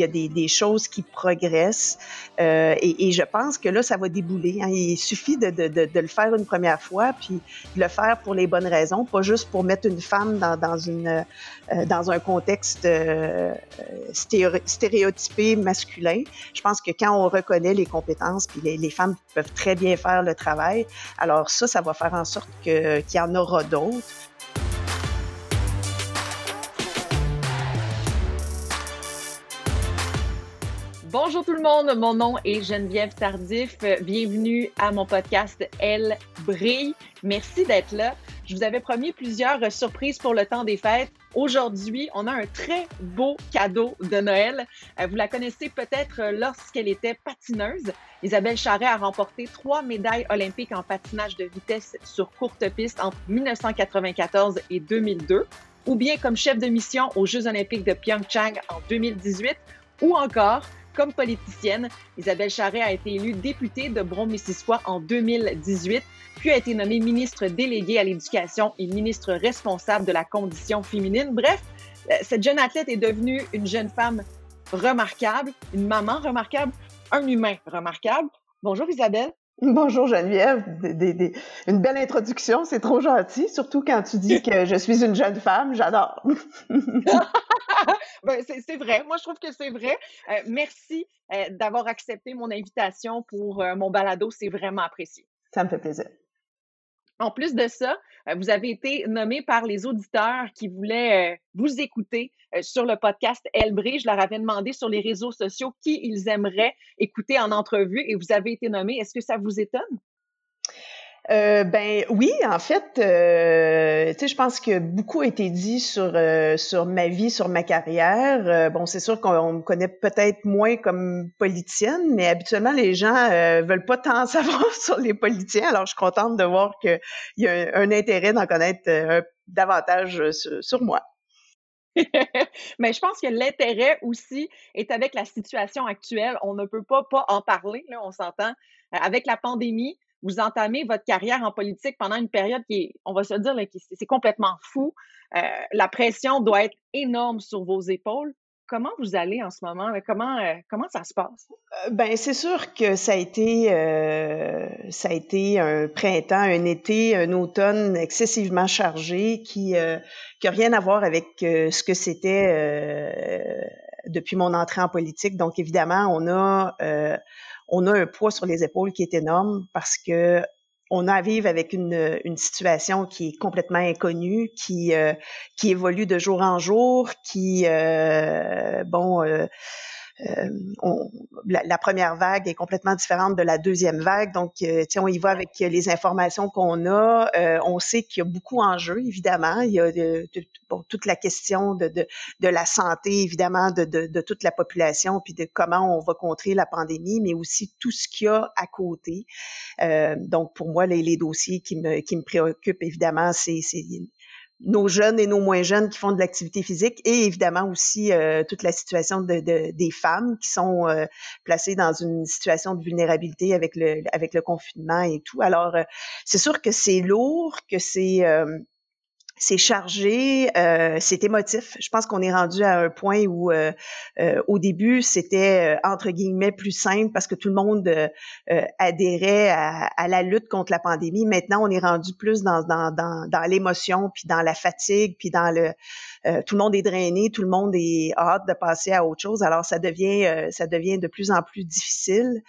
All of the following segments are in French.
il y a des, choses qui progressent. Euh, et, je pense que là, ça va débouler. Hein. Il suffit de, le faire une première fois, puis de le faire pour les bonnes raisons, pas juste pour mettre une femme dans, euh, un contexte euh, stéréotypé masculin. Je pense que quand on reconnaît les compétences, puis les femmes peuvent très bien faire le travail, alors ça, ça va faire en sorte qu'il y en aura d'autres. Bonjour tout le monde, mon nom est Geneviève Tardif. Bienvenue à mon podcast Elle brille. Merci d'être là. Je vous avais promis plusieurs surprises pour le temps des fêtes. Aujourd'hui, on a un très beau cadeau de Noël. Euh, vous la connaissez peut-être lorsqu'elle était patineuse. Isabelle Charret a remporté trois médailles olympiques en patinage de vitesse sur courte piste entre 1994 et 2002, ou bien comme chef de mission aux Jeux olympiques de Pyeongchang en 2018, ou encore comme politicienne, Isabelle Charret a été élue députée de Brome-Missisquoi en 2018, puis a été nommée ministre déléguée à l'éducation et ministre responsable de la condition féminine. Bref, euh, cette jeune athlète est devenue une jeune femme remarquable, une maman remarquable, un humain remarquable. Bonjour Isabelle. Bonjour Geneviève, une belle introduction, c'est trop gentil, surtout quand tu dis que je suis une jeune femme, j'adore. ben, c'est vrai, moi je trouve que c'est vrai. Euh, merci euh, d'avoir accepté mon invitation pour euh, mon balado, c'est vraiment apprécié. Ça me fait plaisir. En plus de ça, euh, vous avez été nommé par les auditeurs qui voulaient euh, vous écouter euh, sur le podcast Elbré. Je leur avais demandé sur les réseaux sociaux qui ils aimeraient écouter en entrevue et vous avez été nommé. Est-ce que ça vous étonne? Euh, ben oui, en fait, euh, je pense que beaucoup a été dit sur euh, sur ma vie, sur ma carrière. Bon, c'est sûr qu'on me connaît peut-être moins comme politicienne, mais habituellement les gens veulent pas tant savoir sur les politiciens. Alors, je suis contente de voir qu'il y a un, intérêt d'en connaître davantage sur, moi. mais je pense que l'intérêt aussi est avec la situation actuelle. On ne peut pas pas en parler, là, on s'entend. Avec la pandémie, vous entamez votre carrière en politique pendant une période qui est, on va se dire, c'est complètement fou. Euh, la pression doit être énorme sur vos épaules. Comment vous allez en ce moment? Comment, euh, comment ça se passe? Euh, ben, c'est sûr que ça a été, ça a été un printemps, un été, un automne excessivement chargé qui n'a rien à voir avec ce que c'était depuis mon entrée en politique. Donc, évidemment, on a on a un poids sur les épaules qui est énorme parce que on a à vivre avec une, une situation qui est complètement inconnue, qui euh, qui évolue de jour en jour, qui euh, bon euh, euh, la, première vague est complètement différente de la deuxième vague. Donc, euh, on y va avec les informations qu'on a. Euh, on sait qu'il y a beaucoup en jeu, évidemment. Il y a toute la question de, la santé, évidemment, de, toute la population, puis de comment on va contrer la pandémie, mais aussi tout ce qu'il y a à côté. Euh, donc, pour moi, les, dossiers qui me préoccupent, évidemment, c'est nos jeunes et nos moins jeunes qui font de l'activité physique et évidemment aussi euh, toute la situation de, de, des femmes qui sont euh, placées dans une situation de vulnérabilité avec le avec le confinement et tout. Alors euh, c'est sûr que c'est lourd, que c'est c'est chargé, euh, c'est émotif. Je pense qu'on est rendu à un point où, euh, euh, au début, c'était entre guillemets plus simple parce que tout le monde adhérait à, la lutte contre la pandémie. Maintenant, on est rendu plus dans, dans, dans, dans l'émotion, puis dans la fatigue, puis dans le tout le monde est drainé, tout le monde est hâte de passer à autre chose. Alors, ça devient ça devient de plus en plus difficile.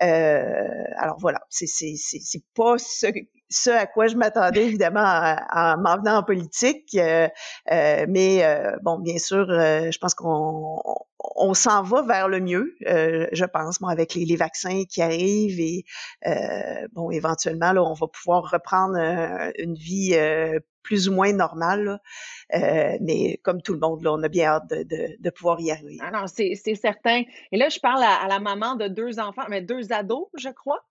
alors voilà, c'est pas ce ce à quoi je m'attendais évidemment en, m'en venant en politique. Euh, euh, mais euh, bon, bien sûr, je pense qu'on on, s'en va vers le mieux, je pense, moi, avec les, les, vaccins qui arrivent et bon, éventuellement, là, on va pouvoir reprendre une vie plus ou moins normale. mais comme tout le monde, là, on a bien hâte de, de, de pouvoir y arriver. Ah non, c'est certain. Et là, je parle à, à, la maman de deux enfants, mais deux ados, je crois.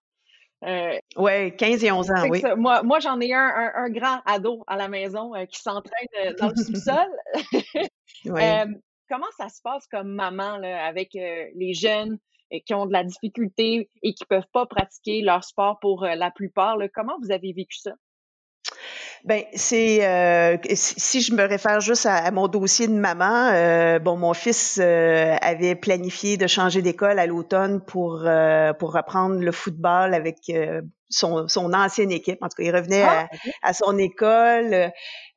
Euh, ouais, 15 et 11 ans, oui. Moi, moi j'en ai un, un, grand ado à la maison euh, qui s'entraîne euh, dans le sous-sol. Euh, comment ça se passe comme maman là, avec les jeunes qui ont de la difficulté et qui peuvent pas pratiquer leur sport pour la plupart? Là? Comment vous avez vécu ça? Ben c'est euh, si je me réfère juste à, mon dossier de maman, euh, bon mon fils euh, avait planifié de changer d'école à l'automne pour pour reprendre le football avec son, son ancienne équipe. En tout cas, il revenait ah, à, son école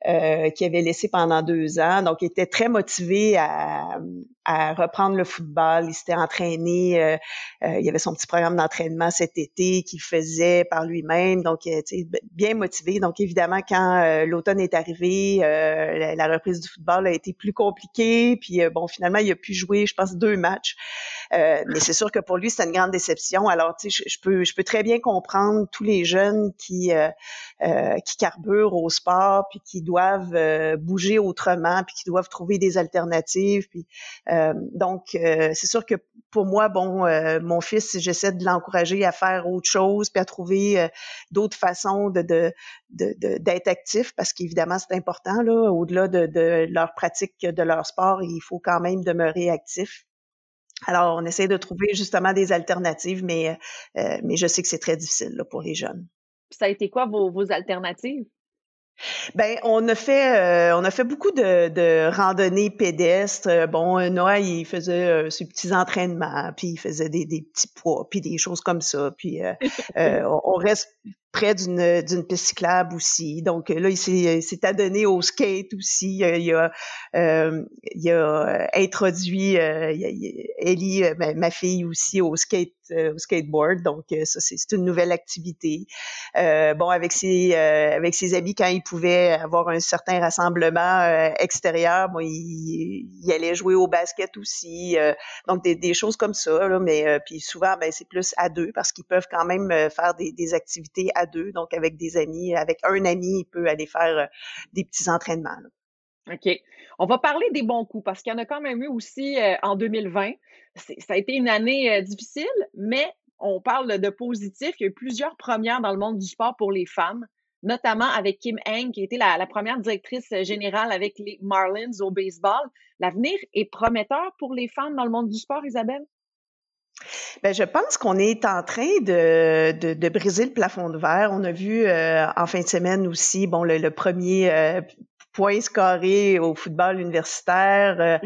euh, qu'il avait laissé pendant deux ans. Donc, il était très motivé à, à reprendre le football. Il s'était entraîné. Euh, euh, il avait son petit programme d'entraînement cet été qu'il faisait par lui-même. Donc, euh, bien motivé. Donc, évidemment, quand l'automne est arrivé, la, reprise du football a été plus compliquée. Puis, bon, finalement, il a pu jouer, je pense, deux matchs. mais c'est sûr que pour lui, c'est une grande déception. Alors, tu sais, je, peux, je peux très bien comprendre tous les jeunes qui qui carburent au sport puis qui doivent bouger autrement puis qui doivent trouver des alternatives. Puis euh, donc, euh, c'est sûr que pour moi, bon, euh, mon fils, j'essaie de l'encourager à faire autre chose, puis à trouver d'autres façons de, de, d'être actif, parce qu'évidemment, c'est important, là, au-delà de, de leur pratique de leur sport, il faut quand même demeurer actif. Alors, on essaie de trouver justement des alternatives, mais, mais je sais que c'est très difficile là, pour les jeunes. Ça a été quoi vos, vos alternatives? Ben, on a fait, euh, on a fait beaucoup de, de randonnées pédestres. Bon, Noah, il faisait euh, ses petits entraînements, puis il faisait des, des petits poids, puis des choses comme ça. Puis euh, on reste près d'une d'une piste cyclable aussi. Donc là, il s'est s'est adonné au skate aussi. Il a euh, il a introduit euh, Ellie, ma, fille aussi au skate au skateboard. Donc ça c'est une nouvelle activité. Euh, bon avec ses avec ses amis quand il pouvait avoir un certain rassemblement extérieur, bon il, il, allait jouer au basket aussi. donc des, des choses comme ça là, mais puis souvent ben c'est plus à deux parce qu'ils peuvent quand même faire des, des activités à donc avec des amis, avec un ami, il peut aller faire euh, des petits entraînements. OK. On va parler des bons coups parce qu'il y en a quand même eu aussi euh, en 2020. Ça a été une année euh, difficile, mais on parle de positif. Il y a eu plusieurs premières dans le monde du sport pour les femmes, notamment avec Kim Heng, qui était la première directrice générale avec les Marlins au baseball. L'avenir est prometteur pour les femmes dans le monde du sport, Isabelle? Ben, je pense qu'on est en train de, de, de, briser le plafond de verre. On a vu euh, en fin de semaine aussi, bon, le, premier euh, point scoré au football universitaire. Euh,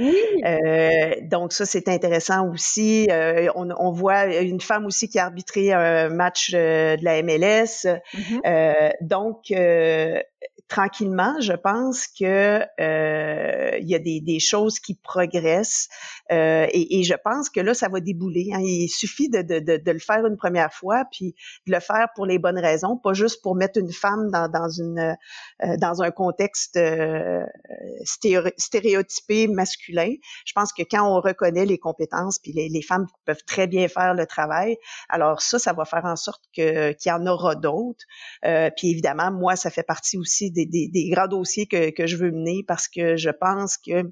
euh donc ça, c'est intéressant aussi. On, on, voit une femme aussi qui a arbitré un match de la MLS. Mm-hmm. donc tranquillement, je pense que euh, il y a des, des, choses qui progressent euh, et, et, je pense que là, ça va débouler. Hein. Il suffit de, de, de, de, le faire une première fois, puis de le faire pour les bonnes raisons, pas juste pour mettre une femme dans, dans une euh, dans un contexte euh, stéréotypé masculin. Je pense que quand on reconnaît les compétences, puis les, femmes peuvent très bien faire le travail, alors ça, ça va faire en sorte que qu'il y en aura d'autres. Euh, puis évidemment, moi, ça fait partie aussi des, des, des grands dossiers que, que je veux mener parce que je pense que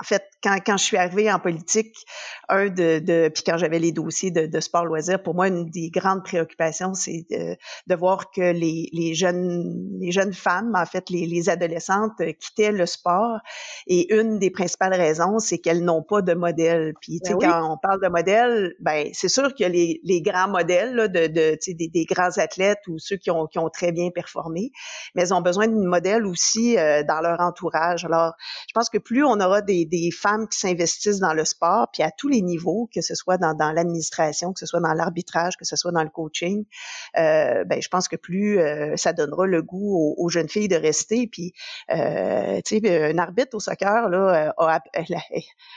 en fait, quand, quand je suis arrivée en politique, un de, de puis quand j'avais les dossiers de, de sport loisirs, pour moi, une des grandes préoccupations, c'est de, de, voir que les, les, jeunes les jeunes femmes, en fait, les, les adolescentes euh, quittaient le sport. Et une des principales raisons, c'est qu'elles n'ont pas de modèle. Puis, tu sais, ben quand on parle de modèle, ben c'est sûr qu'il y a les, les grands modèles là, de, de tu sais, des, des, grands athlètes ou ceux qui ont, qui ont très bien performé, mais elles ont besoin d'un modèle aussi euh, dans leur entourage. Alors, je pense que plus on aura des des, femmes qui s'investissent dans le sport, puis à tous les niveaux, que ce soit dans, l'administration, que ce soit dans l'arbitrage, que ce soit dans le coaching, euh, ben je pense que plus euh, ça donnera le goût aux, jeunes filles de rester. Puis, euh, tu sais, un arbitre au soccer là a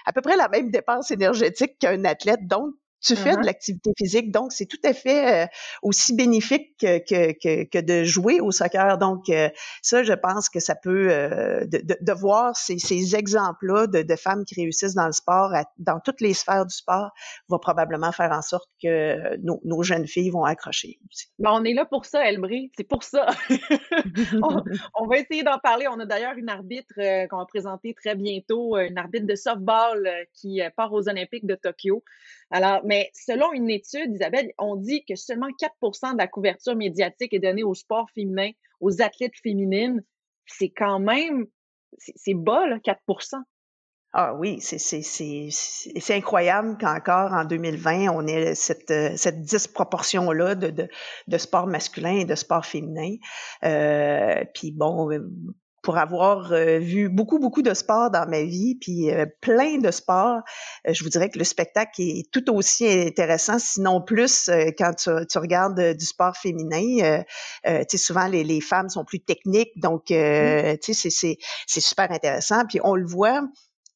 à peu près la même dépense énergétique qu'un athlète, donc tu fais de uh-huh. l'activité physique, donc c'est tout à fait euh, aussi bénéfique que, que, que, de jouer au soccer. Donc euh, ça, je pense que ça peut, euh, de, de, voir ces, ces exemples-là de, de, femmes qui réussissent dans le sport, dans toutes les sphères du sport, va probablement faire en sorte que nos, nos jeunes filles vont accrocher. Aussi. Ben, on est là pour ça, Elbry, c'est pour ça. on, on, va essayer d'en parler. On a d'ailleurs une arbitre qu'on va présenter très bientôt, une arbitre de softball qui part aux Olympiques de Tokyo. Alors, mais selon une étude, Isabelle, on dit que seulement 4% de la couverture médiatique est donnée au sport féminin, aux athlètes féminines. C'est quand même, c'est bas, là, 4% Ah oui, c'est incroyable qu'encore en 2020, on ait cette, cette disproportion-là de, de, de, sport masculin et de sport féminin. Euh, puis bon, pour avoir euh, vu beaucoup, beaucoup de sports dans ma vie, puis euh, plein de sports, euh, je vous dirais que le spectacle est tout aussi intéressant, sinon plus quand tu, tu regardes du sport féminin. tu sais, souvent, les, les, femmes sont plus techniques, donc, tu sais, c'est super intéressant. Puis on le voit,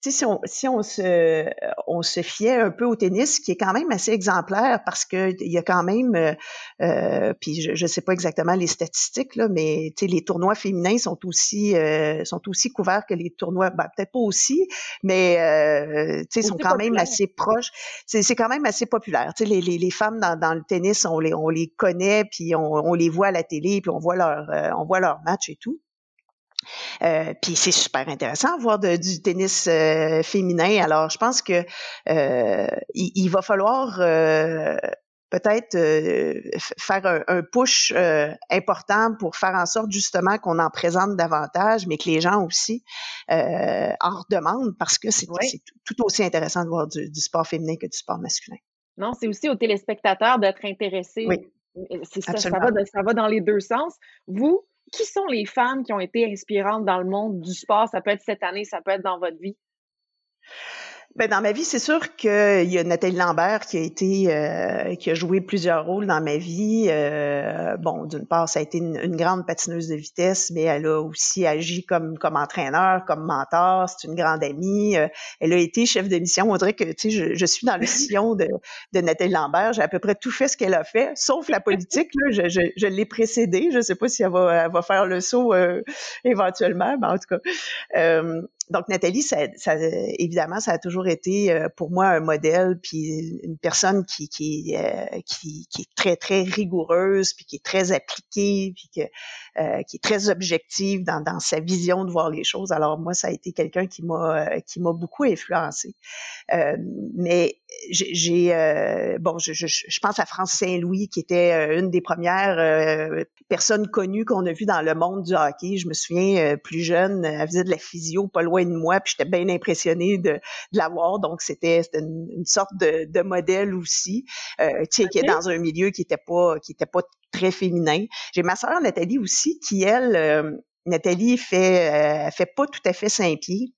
si on, si on se, on se fiait un peu au tennis, qui est quand même assez exemplaire parce que il y a quand même, euh, euh puis je ne sais pas exactement les statistiques là, mais les tournois féminins sont aussi, euh, sont aussi couverts que les tournois, ben, peut-être pas aussi, mais euh, sont quand même assez proches. C'est quand même assez populaire. Les, les, les femmes dans, dans le tennis, on les, on les connaît, puis on, on les voit à la télé, puis on voit leur, euh, on voit leur match et tout. Euh, puis c'est super intéressant de voir du tennis euh, féminin. Alors, je pense que euh, il, va falloir peut-être faire un, push important pour faire en sorte justement qu'on en présente davantage, mais que les gens aussi en redemandent parce que c'est tout aussi intéressant de voir du, sport féminin que du sport masculin. Non, c'est aussi aux téléspectateurs d'être intéressés. Oui. Ça va, ça va dans les deux sens. Vous, qui sont les femmes qui ont été inspirantes dans le monde du sport? Ça peut être cette année, ça peut être dans votre vie. Ben, dans ma vie, c'est sûr qu'il y a Nathalie Lambert qui a été, euh, qui a joué plusieurs rôles dans ma vie. Euh, bon, d'une part, ça a été une, grande patineuse de vitesse, mais elle a aussi agi comme comme entraîneur, comme mentor. C'est une grande amie. Euh, elle a été chef de mission. On dirait que, tu sais, je, je, suis dans le sillon de, de Nathalie Lambert. J'ai à peu près tout fait ce qu'elle a fait, sauf la politique. Là, je, je, je l'ai précédée. Je sais pas si elle va, elle va faire le saut éventuellement, mais en tout cas donc Nathalie, ça, ça, évidemment, ça a toujours été euh, pour moi un modèle, puis une personne qui qui, euh, qui, qui est très très rigoureuse, puis qui est très appliquée, puis que, euh, qui est très objective dans, dans sa vision de voir les choses. Alors moi, ça a été quelqu'un qui m'a qui m'a beaucoup influencé. mais j'ai bon, je, je, je, pense à France Saint-Louis qui était une des premières personnes connues qu'on a vues dans le monde du hockey. Je me souviens plus jeune, elle faisait de la physio pas loin de moi, puis j'étais bien impressionnée de, de l'avoir. Donc, c'était une, une, sorte de, de modèle aussi, euh, tu sais, qui est dans un milieu qui était pas qui était pas très féminin. J'ai ma sœur Nathalie aussi, qui elle, euh, Nathalie fait euh, fait pas tout à fait Saint-Pied.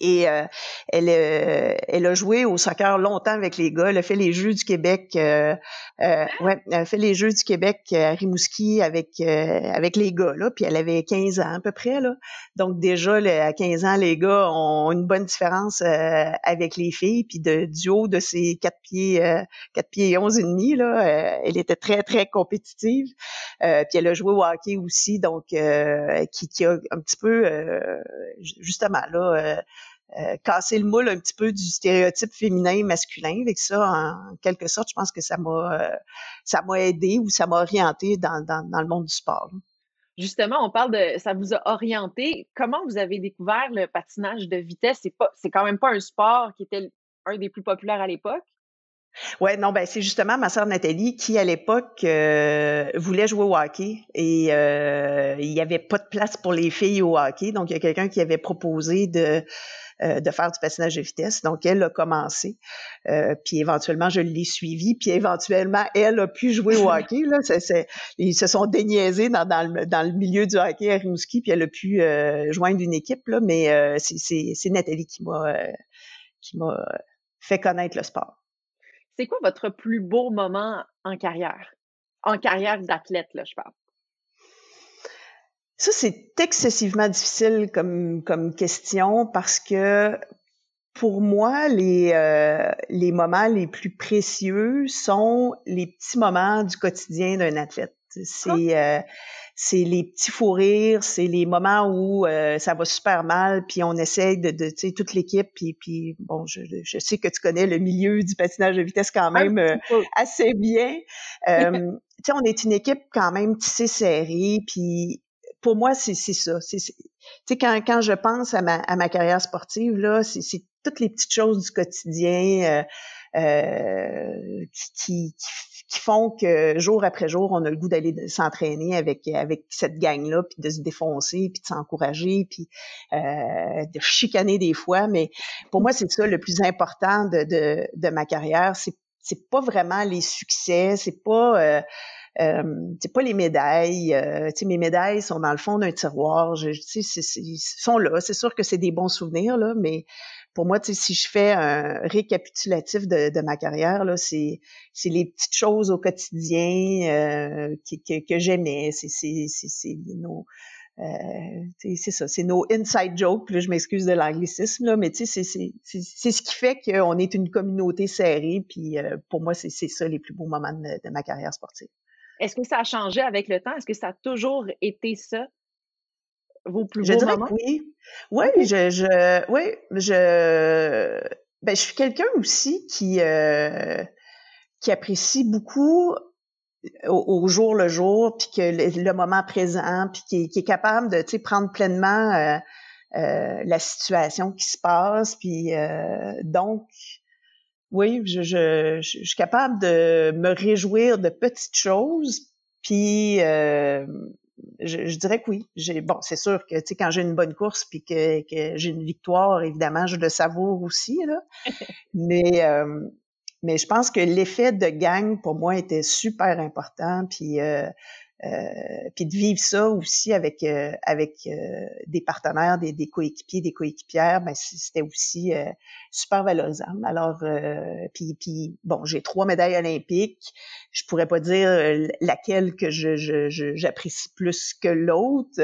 Et euh, elle, euh, elle a joué au soccer longtemps avec les gars. Elle a fait les Jeux du Québec. Euh, ouais, elle a fait les Jeux du Québec à Rimouski avec avec les gars là. Puis elle avait 15 ans à peu près là. Donc déjà à 15 ans, les gars ont une bonne différence avec les filles. Puis de, du haut de ses 4 pieds 4 pieds et 11 et demi là, elle était très très compétitive. puis elle a joué au hockey aussi, donc qui, qui a un petit peu justement là euh, casser le moule un petit peu du stéréotype féminin masculin. Avec ça, en quelque sorte, je pense que ça m'a euh, ça m'a aidé ou ça m'a orienté dans, dans, dans, le monde du sport. Justement, on parle de ça vous a orienté. Comment vous avez découvert le patinage de vitesse? C'est pas c'est quand même pas un sport qui était un des plus populaires à l'époque? Ouais, non, ben c'est justement ma sœur Nathalie qui à l'époque euh, voulait jouer au hockey et il n'y avait pas de place pour les filles au hockey, donc il y a quelqu'un qui avait proposé de euh, de faire du patinage de vitesse. Donc, elle a commencé. Euh, puis éventuellement, je l'ai suivi. Puis éventuellement, elle a pu jouer au hockey. Là. ils se sont déniaisés dans, dans, le, dans le milieu du hockey à Rimouski, puis elle a pu euh, joindre une équipe. Là, mais c'est Nathalie qui m'a qui fait connaître le sport. C'est quoi votre plus beau moment en carrière? En carrière d'athlète, là, je parle. Ça, c'est excessivement difficile comme, comme question parce que pour moi, les, euh, les moments les plus précieux sont les petits moments du quotidien d'un athlète. C'est euh, c'est les petits fous rires, c'est les moments où euh, ça va super mal, puis on essaye de, de tu sais, toute l'équipe, puis, puis bon, je, je, sais que tu connais le milieu du patinage de vitesse quand même assez bien. tu sais, on est une équipe quand même tissée serrée, puis pour moi, c'est ça. Tu sais, quand, quand je pense à ma, à ma carrière sportive, là, c'est toutes les petites choses du quotidien euh, euh, qui, qui, qui font que jour après jour, on a le goût d'aller s'entraîner avec avec cette gang-là, puis de se défoncer, puis de s'encourager, puis euh, de chicaner des fois. Mais pour moi, c'est ça le plus important de, de, de ma carrière. C'est c'est pas vraiment les succès, c'est pas euh, c'est pas les médailles. Euh, mes médailles sont dans le fond d'un tiroir. Je, ils sont là. C'est sûr que c'est des bons souvenirs là, mais pour moi, si je fais un récapitulatif de, de ma carrière, c'est les petites choses au quotidien euh, que, que, j'aimais. C'est nos euh, c'est ça, c'est nos inside jokes. Là, je m'excuse de l'anglicisme, mais c'est ce qui fait qu'on est une communauté serrée. Puis euh, pour moi, c'est ça les plus beaux moments de ma carrière sportive. Est-ce que ça a changé avec le temps? Est-ce que ça a toujours été ça? vos plus je dirais oui. Oui, je, je, oui, je, ben, je suis quelqu'un aussi qui, euh, qui apprécie beaucoup au, jour le jour, puis que le, moment présent, puis qui, qui, est capable de, tu sais, prendre pleinement euh, euh, la situation qui se passe, puis donc, oui, je, je, je, suis capable de me réjouir de petites choses, puis je, dirais que oui. J'ai bon, c'est sûr que tu sais quand j'ai une bonne course puis que, que j'ai une victoire, évidemment, je le savoure aussi là. mais euh, mais je pense que l'effet de gang pour moi était super important. Puis euh, euh, puis de vivre ça aussi avec euh, avec euh, des partenaires, des, des coéquipiers, des coéquipières, ben c'était aussi super valorisant. Alors puis puis bon, j'ai trois médailles olympiques. Je pourrais pas dire laquelle que je j'apprécie plus que l'autre.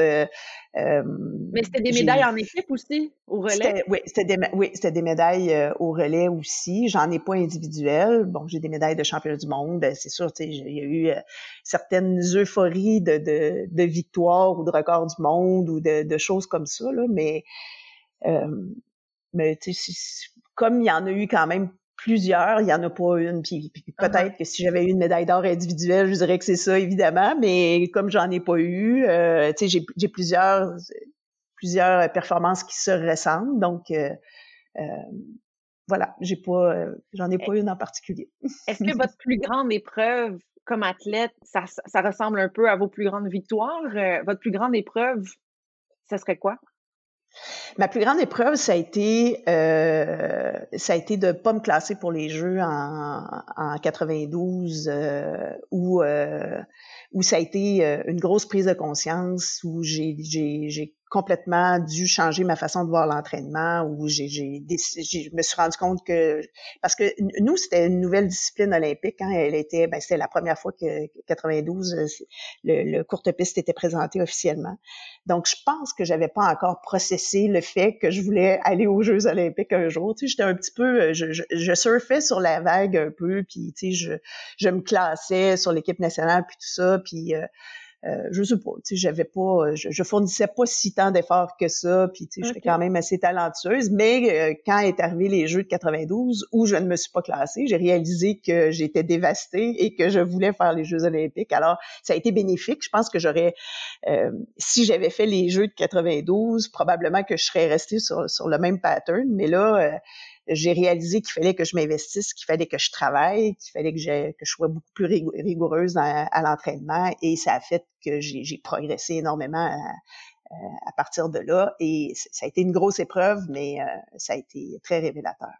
Mais c'était des médailles en équipe aussi, au relais? Oui, c'était des, oui, c'était des médailles euh, au relais aussi. J'en ai pas individuelles. Bon, j'ai des médailles de championnat du monde. C'est sûr, il y a eu euh, certaines euphories de, de, de victoire ou de record du monde ou de, de choses comme ça, là, mais, euh, mais comme il y en a eu quand même plusieurs, il y en a pas une. Puis, uh-huh. peut-être que si j'avais eu une médaille d'or individuelle, je dirais que c'est ça, évidemment. Mais comme j'en ai pas eu, euh, tu sais, j'ai plusieurs plusieurs performances qui se ressemblent. Donc euh, euh voilà, j'ai pas, euh, j'en ai pas une en particulier. Est-ce que votre plus grande épreuve comme athlète, ça, ça, ressemble un peu à vos plus grandes victoires? votre plus grande épreuve, ça serait quoi? Ma plus grande épreuve, ça a été, euh, ça a été de pas me classer pour les Jeux en, en 92, euh, où euh, où ça a été euh, une grosse prise de conscience, où j'ai complètement dû changer ma façon de voir l'entraînement, où j'ai je me suis rendu compte que parce que nous c'était une nouvelle discipline olympique, hein, elle était, ben c'était la première fois que 92 le, le courte piste était présenté officiellement. Donc, je pense que j'avais pas encore processé le fait que je voulais aller aux Jeux olympiques un jour. Tu sais, j'étais un petit peu, euh, je, je, je, surfais sur la vague un peu, puis tu sais, je, je me classais sur l'équipe nationale, puis tout ça, puis euh, euh, je sais pas, tu sais, j'avais pas, euh, je, je, fournissais pas si tant d'efforts que ça, puis tu sais, j'étais quand même assez talentueuse. Mais euh, quand est arrivé les Jeux de 92, où je ne me suis pas classée, j'ai réalisé que j'étais dévastée et que je voulais faire les Jeux olympiques. Alors, ça a été bénéfique. Je pense que j'aurais, si j'avais fait les Jeux de 92, probablement que je serais restée sur, sur le même pattern. Mais là, j'ai réalisé qu'il fallait que je m'investisse, qu'il fallait que je travaille, qu'il fallait que, je sois beaucoup plus rigoureuse à, l'entraînement et ça a fait que j'ai progressé énormément à, à, partir de là et ça a été une grosse épreuve, mais euh, ça a été très révélateur.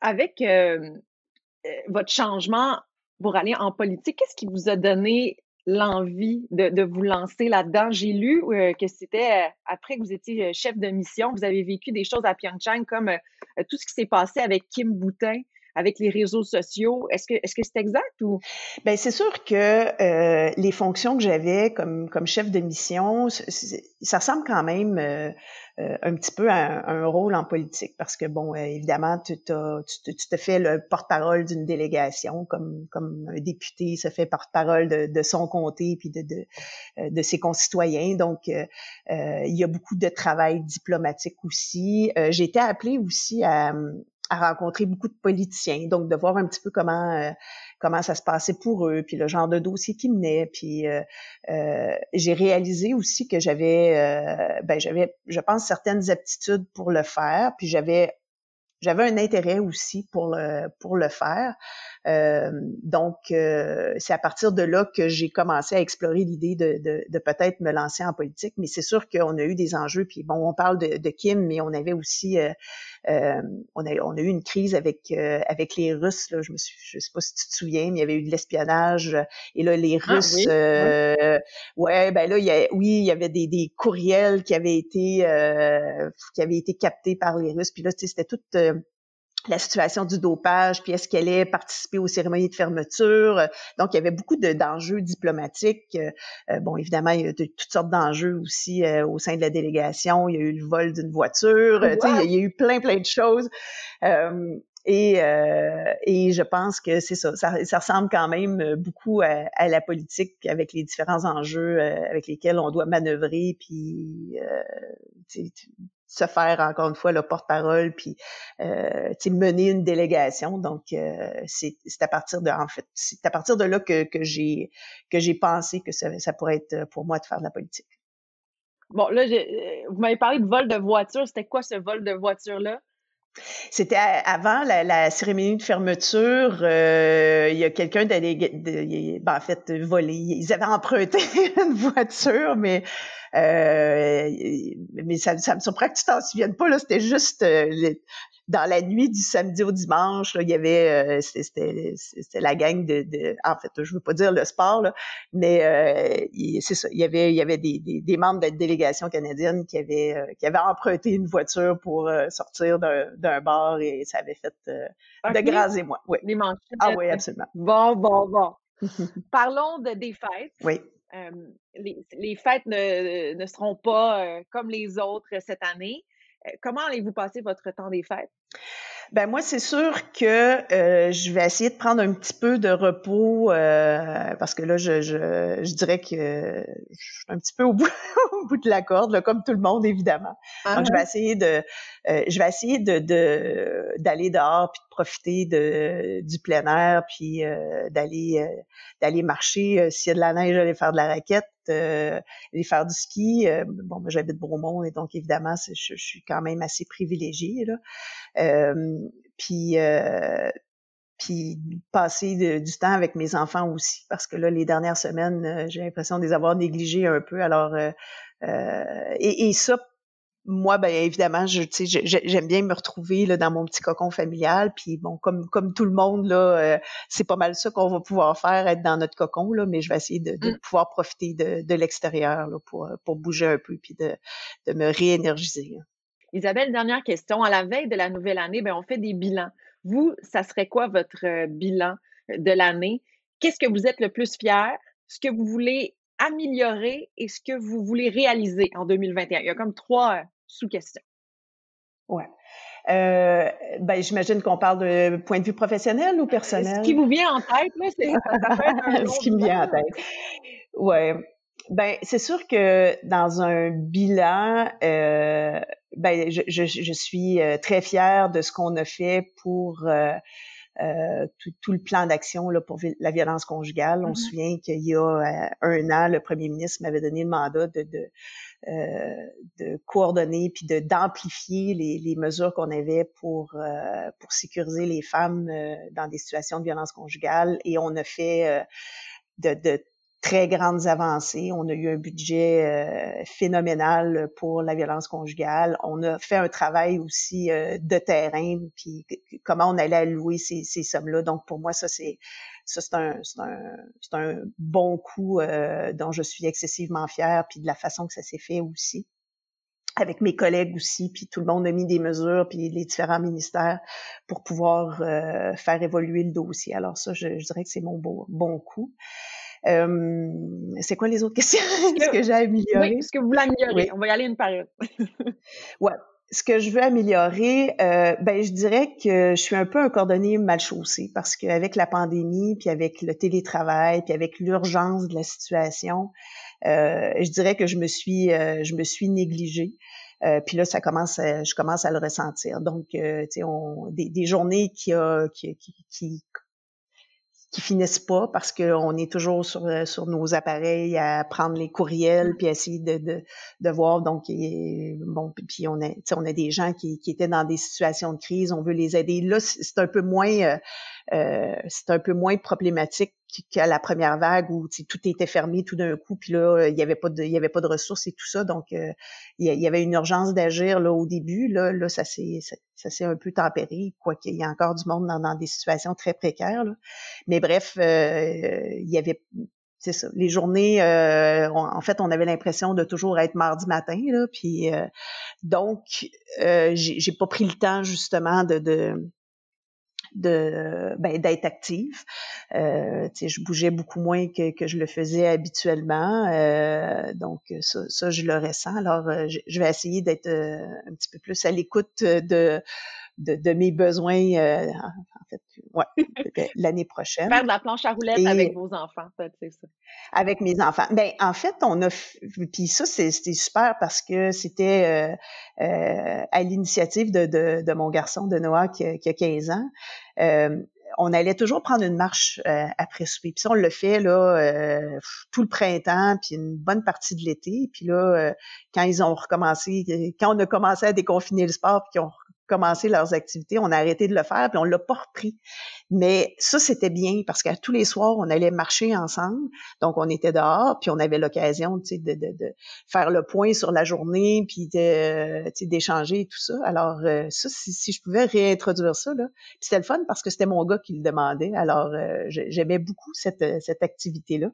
Avec euh, euh, votre changement pour aller en politique, qu'est-ce qui vous a donné l'envie de, de, vous lancer là-dedans. J'ai lu euh, que c'était euh, après que vous étiez euh, chef de mission, vous avez vécu des choses à Pyeongchang comme tout ce qui s'est passé avec Kim Boutin avec les réseaux sociaux? Est-ce que est-ce que c'est exact ou? Ben c'est sûr que les fonctions que j'avais comme comme chef de mission, ça ressemble quand même euh, un petit peu un, un, rôle en politique parce que bon, euh, évidemment, tu, tu, te fais le porte-parole d'une délégation comme comme un député se fait porte-parole de, de, son comté puis de de, euh, de ses concitoyens. Donc, euh, il y a beaucoup de travail diplomatique aussi. J'ai été appelée aussi à à rencontrer beaucoup de politiciens, donc de voir un petit peu comment comment ça se passait pour eux, puis le genre de dossier qui menaient. Puis euh, euh, j'ai réalisé aussi que j'avais, euh, ben j'avais, je pense, certaines aptitudes pour le faire, puis j'avais j'avais un intérêt aussi pour le pour le faire. Euh, donc, euh, c'est à partir de là que j'ai commencé à explorer l'idée de, de, de peut-être me lancer en politique. Mais c'est sûr qu'on a eu des enjeux. Puis bon, on parle de, de Kim, mais on avait aussi, euh, euh on, a, on a eu une crise avec avec les Russes. Là, je me suis, je sais pas si tu te souviens, mais il y avait eu de l'espionnage. Et là, les ah Russes, ah, ouais, ben là, il y a, oui, il y avait des, des courriels qui avaient été qui avaient été captés par les Russes. Puis là, c'était tout la situation du dopage, puis est-ce qu'elle allait participer aux cérémonies de fermeture? Donc, il y avait beaucoup d'enjeux diplomatiques. Euh, bon, évidemment, il y a de, toutes sortes d'enjeux aussi euh, au sein de la délégation. Il y a eu le vol d'une voiture. Tu sais, il y a eu plein, plein de choses. Euh, et, et je pense que c'est ça, ça, ressemble quand même beaucoup à, à, la politique avec les différents enjeux avec lesquels on doit manœuvrer, puis se faire encore une fois le porte-parole puis euh, mener une délégation. Donc euh, c'est à partir de en fait c'est à partir de là que, j'ai que j'ai pensé que ça, ça pourrait être pour moi de faire de la politique. Bon là euh, vous m'avez parlé de vol de voiture, c'était quoi ce vol de voiture là c'était avant la, la, cérémonie de fermeture. Euh, il y a quelqu'un d'aller, ben, en fait, volé. Ils avaient emprunté une voiture, mais euh, mais ça, ça, me surprend que tu t'en souviennes pas. Là, c'était juste euh, dans la nuit du samedi au dimanche, là, il y avait, euh, c'était la gang de, de, en fait, je veux pas dire le sport, là, mais euh, c'est ça, il y avait, il y avait des, des, des membres de la délégation canadienne qui avaient, euh, qui avaient emprunté une voiture pour sortir d'un bar et ça avait fait de grands émois. Oui. Les Ah oui, absolument. Bon, bon, bon. Parlons de des fêtes. Oui. les, les, fêtes ne, ne seront pas comme les autres cette année. Euh, comment allez-vous passer votre temps des fêtes? Ben moi, c'est sûr que euh, je vais essayer de prendre un petit peu de repos euh, parce que là, je, je, je, dirais que je suis un petit peu au bout, au bout de la corde, là, comme tout le monde évidemment. Donc, je vais uh-huh. essayer de, je vais essayer de d'aller dehors puis de profiter de du plein air puis d'aller d'aller marcher. S'il y a de la neige, aller faire de la raquette euh, aller faire du ski. Euh, bon, moi, j'habite Bromont et donc évidemment, je, suis quand même assez privilégiée. Là. Euh, puis, euh, puis passer du temps avec mes enfants aussi, parce que là, les dernières semaines, j'ai l'impression de les avoir négligés un peu. Alors, et, et ça, moi, ben évidemment, je, j'aime bien me retrouver là, dans mon petit cocon familial. Puis bon, comme comme tout le monde là, euh, c'est pas mal ça qu'on va pouvoir faire, être dans notre cocon là. Mais je vais essayer de, de mmh. pouvoir profiter de, de l'extérieur là, pour pour bouger un peu puis de de me réénergiser. Isabelle, dernière question. À la veille de la nouvelle année, ben on fait des bilans. Vous, ça serait quoi votre euh, bilan de l'année? Qu'est-ce que vous êtes le plus fier? Ce que vous voulez améliorer et ce que vous voulez réaliser en 2021. Il y a comme trois sous question. Ouais. Euh, ben, j'imagine qu'on parle de point de vue professionnel ou personnel? Ce qui vous vient en tête, là, c'est ce qui me vient en tête. Ouais. Ben, c'est sûr que dans un bilan, euh, ben, je, je, je, suis euh, très fière de ce qu'on a fait pour euh, euh, tout, tout, le plan d'action là, pour la violence conjugale. On se mm-hmm. souvient qu'il y a un an, le premier ministre m'avait donné le mandat de, de, de coordonner puis de d'amplifier les, les, mesures qu'on avait pour euh, pour sécuriser les femmes dans des situations de violence conjugale. Et on a fait de, de très grandes avancées. On a eu un budget euh, phénoménal pour la violence conjugale. On a fait un travail aussi euh, de terrain, puis comment on allait allouer ces, ces sommes-là. Donc pour moi, ça c'est ça c'est un, un, un bon coup euh, dont je suis excessivement fière, puis de la façon que ça s'est fait aussi avec mes collègues aussi, puis tout le monde a mis des mesures, puis les différents ministères pour pouvoir faire évoluer le dossier. Alors ça, je, je dirais que c'est mon bon coup. Euh, c'est quoi les autres questions? ce que j'ai amélioré? Oui, ce que vous voulez améliorer? On va y aller une par une. ouais. Ce que je veux améliorer, euh, ben je dirais que je suis un peu un cordonnier mal chaussé parce qu'avec la pandémie, puis avec le télétravail, puis avec l'urgence de la situation, euh, je dirais que je me suis, je me suis négligée. Euh, puis là, ça commence, à, je commence à le ressentir. Donc, euh, tu sais, des, des journées qui, a, qui, qui, qui qui finissent pas parce qu'on est toujours sur, euh, sur nos appareils à prendre les courriels puis essayer de, de, de voir. Donc, bon, puis on a, on a des gens qui, qui étaient dans des situations de crise, on veut les aider. Là, c'est un peu moins, euh, euh, c'est un peu moins problématique qu'à la première vague où tout était fermé tout d'un coup, puis là il y avait pas de il y avait pas de ressources et tout ça, donc il y, avait une urgence d'agir là au début. Là, là ça s'est ça, un peu tempéré, quoiqu'il y a encore du monde dans, des situations très précaires. Là. Mais bref, euh, il y avait ça. Les journées, euh, en fait, on avait l'impression de toujours être mardi matin, là. Puis euh, donc, j'ai pas pris le temps justement de, de de ben, d'être active. Euh, je bougeais beaucoup moins que, que je le faisais habituellement. Euh, donc ça, ça, je le ressens. Alors, je, vais essayer d'être un petit peu plus à l'écoute de de, mes besoins, euh, en fait, ouais, l'année prochaine. Faire de la planche à roulettes avec vos enfants, c'est ça. Avec mes enfants. Ben, en fait, on a, puis ça, c'était super parce que c'était euh, euh, à l'initiative de, de, de, mon garçon, de Noah, qui, a 15 ans. on allait toujours prendre une marche après souper. Puis ça, on le fait là tout le printemps, puis une bonne partie de l'été. Puis là, quand ils ont recommencé, quand on a commencé à déconfiner le sport, puis qu'ils ont commencé leurs activités, on a arrêté de le faire, puis on l'a pas repris. Mais ça, c'était bien parce qu'à tous les soirs, on allait marcher ensemble. Donc, on était dehors, puis on avait l'occasion, de, de, de, faire le point sur la journée, puis de, d'échanger et tout ça. Alors, euh, ça, si, si, je pouvais réintroduire ça, là, c'était le fun parce que c'était mon gars qui le demandait. Alors, euh, j'aimais beaucoup cette, cette activité-là.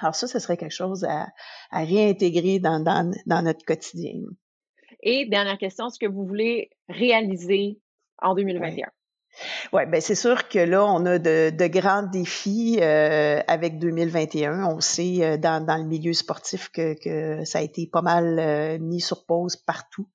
Alors ça, ce serait quelque chose à, à réintégrer dans, dans, dans notre quotidien. Et dernière question, est-ce que vous voulez réaliser en 2021? Oui, ben c'est sûr que là, on a de, de grands défis euh, avec 2021. On sait euh, dans, dans le milieu sportif que, que ça a été pas mal euh, mis sur pause partout.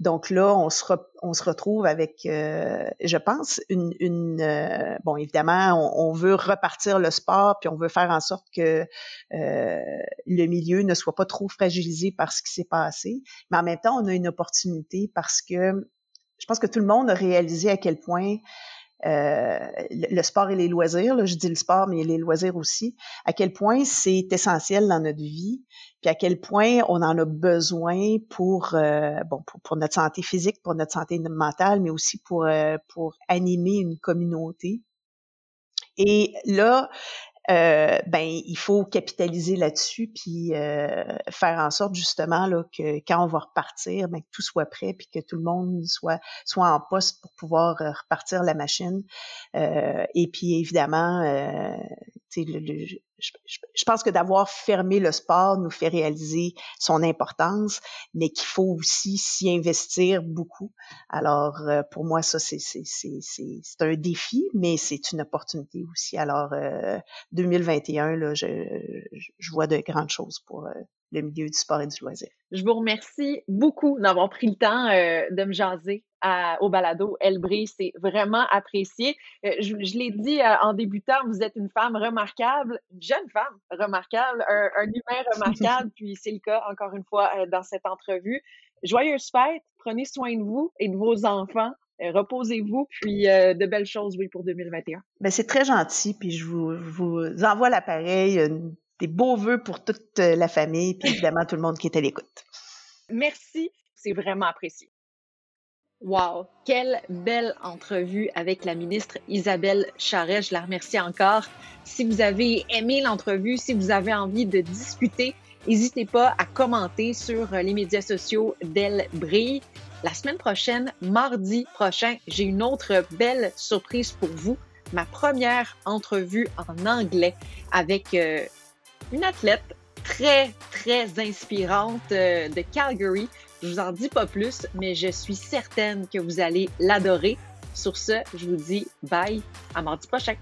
Donc là, on se, on se retrouve avec, je pense, une, une bon, évidemment, on, on, veut repartir le sport, puis on veut faire en sorte que le milieu ne soit pas trop fragilisé par ce qui s'est passé. Mais en même temps, on a une opportunité parce que je pense que tout le monde a réalisé à quel point euh, le, sport et les loisirs, là, je dis le sport, mais les loisirs aussi, à quel point c'est essentiel dans notre vie, puis à quel point on en a besoin pour, euh, bon, pour, notre santé physique, pour notre santé mentale, mais aussi pour, euh, pour animer une communauté. Et là, euh, ben il faut capitaliser là-dessus puis euh, faire en sorte justement là que quand on va repartir, ben, que tout soit prêt puis que tout le monde soit soit en poste pour pouvoir euh, repartir la machine. et puis évidemment, le, le, je, pense que d'avoir fermé le sport nous fait réaliser son importance, mais qu'il faut aussi s'y investir beaucoup. Alors, euh, pour moi, ça, c'est, c'est, c'est, c'est, un défi, mais c'est une opportunité aussi. Alors, 2021, euh, là, je, je, vois de grandes choses pour euh, le milieu du sport et du loisir. Je vous remercie beaucoup d'avoir pris le temps de me jaser au balado Elbris. C'est vraiment apprécié. Euh, je, l'ai dit euh, en débutant, vous êtes une femme remarquable, une jeune femme remarquable, un, humain remarquable, puis c'est le cas encore une fois euh, dans cette entrevue. Joyeuse fête, prenez soin de vous et de vos enfants. Reposez-vous, puis de belles choses, oui, pour 2021. Ben, c'est très gentil, puis je vous, vous envoie l'appareil, des beaux voeux pour toute la famille, puis évidemment tout le monde qui est à l'écoute. Merci, c'est vraiment apprécié. Wow, quelle belle entrevue avec la ministre Isabelle Charret. Je la remercie encore. Si vous avez aimé l'entrevue, si vous avez envie de discuter, n'hésitez pas à commenter sur les médias sociaux d'Elle Brille. La semaine prochaine, mardi prochain, j'ai une autre belle surprise pour vous. Ma première entrevue en anglais avec euh, une athlète très, très inspirante euh, de Calgary. Je vous en dis pas plus, mais je suis certaine que vous allez l'adorer. Sur ce, je vous dis bye à mardi prochain.